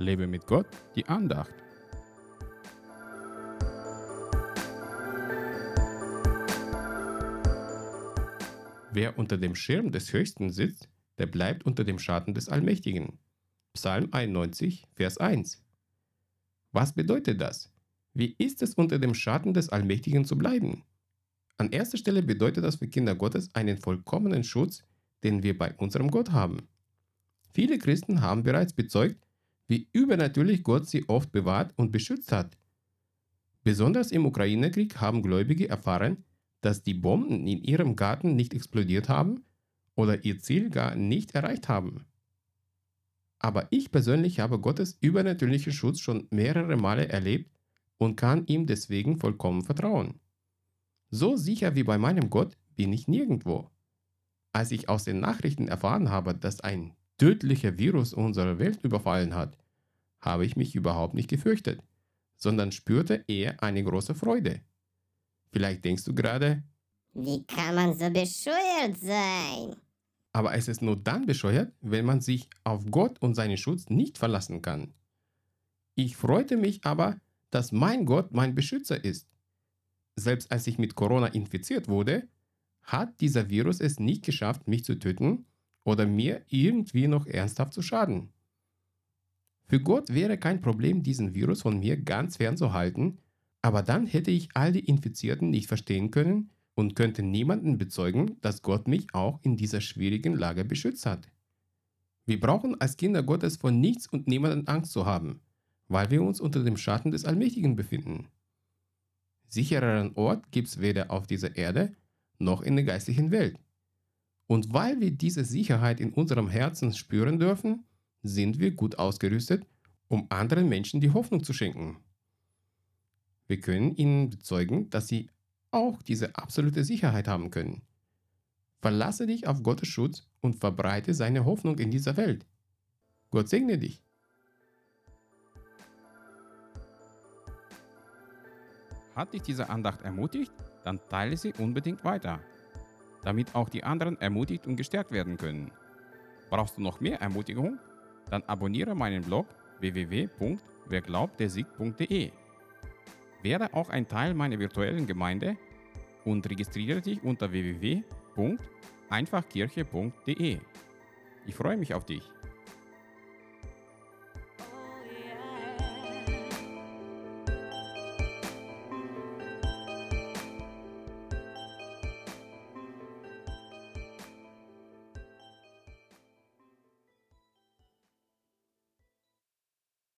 Lebe mit Gott, die Andacht. Wer unter dem Schirm des Höchsten sitzt, der bleibt unter dem Schatten des Allmächtigen. Psalm 91, Vers 1. Was bedeutet das? Wie ist es unter dem Schatten des Allmächtigen zu bleiben? An erster Stelle bedeutet das für Kinder Gottes einen vollkommenen Schutz, den wir bei unserem Gott haben. Viele Christen haben bereits bezeugt, wie übernatürlich Gott sie oft bewahrt und beschützt hat. Besonders im Ukraine-Krieg haben Gläubige erfahren, dass die Bomben in ihrem Garten nicht explodiert haben oder ihr Ziel gar nicht erreicht haben. Aber ich persönlich habe Gottes übernatürlichen Schutz schon mehrere Male erlebt und kann ihm deswegen vollkommen vertrauen. So sicher wie bei meinem Gott bin ich nirgendwo. Als ich aus den Nachrichten erfahren habe, dass ein tödlicher Virus unsere Welt überfallen hat, habe ich mich überhaupt nicht gefürchtet, sondern spürte eher eine große Freude. Vielleicht denkst du gerade, wie kann man so bescheuert sein? Aber es ist nur dann bescheuert, wenn man sich auf Gott und seinen Schutz nicht verlassen kann. Ich freute mich aber, dass mein Gott mein Beschützer ist. Selbst als ich mit Corona infiziert wurde, hat dieser Virus es nicht geschafft, mich zu töten oder mir irgendwie noch ernsthaft zu schaden. Für Gott wäre kein Problem, diesen Virus von mir ganz fernzuhalten, aber dann hätte ich all die Infizierten nicht verstehen können und könnte niemanden bezeugen, dass Gott mich auch in dieser schwierigen Lage beschützt hat. Wir brauchen als Kinder Gottes von nichts und niemanden Angst zu haben, weil wir uns unter dem Schatten des Allmächtigen befinden. Sichereren Ort gibt es weder auf dieser Erde noch in der geistlichen Welt. Und weil wir diese Sicherheit in unserem Herzen spüren dürfen, sind wir gut ausgerüstet, um anderen Menschen die Hoffnung zu schenken. Wir können ihnen bezeugen, dass sie auch diese absolute Sicherheit haben können. Verlasse dich auf Gottes Schutz und verbreite seine Hoffnung in dieser Welt. Gott segne dich. Hat dich diese Andacht ermutigt? Dann teile sie unbedingt weiter, damit auch die anderen ermutigt und gestärkt werden können. Brauchst du noch mehr Ermutigung? Dann abonniere meinen Blog www.werglaubtersieg.de. Werde auch ein Teil meiner virtuellen Gemeinde und registriere dich unter www.einfachkirche.de. Ich freue mich auf dich.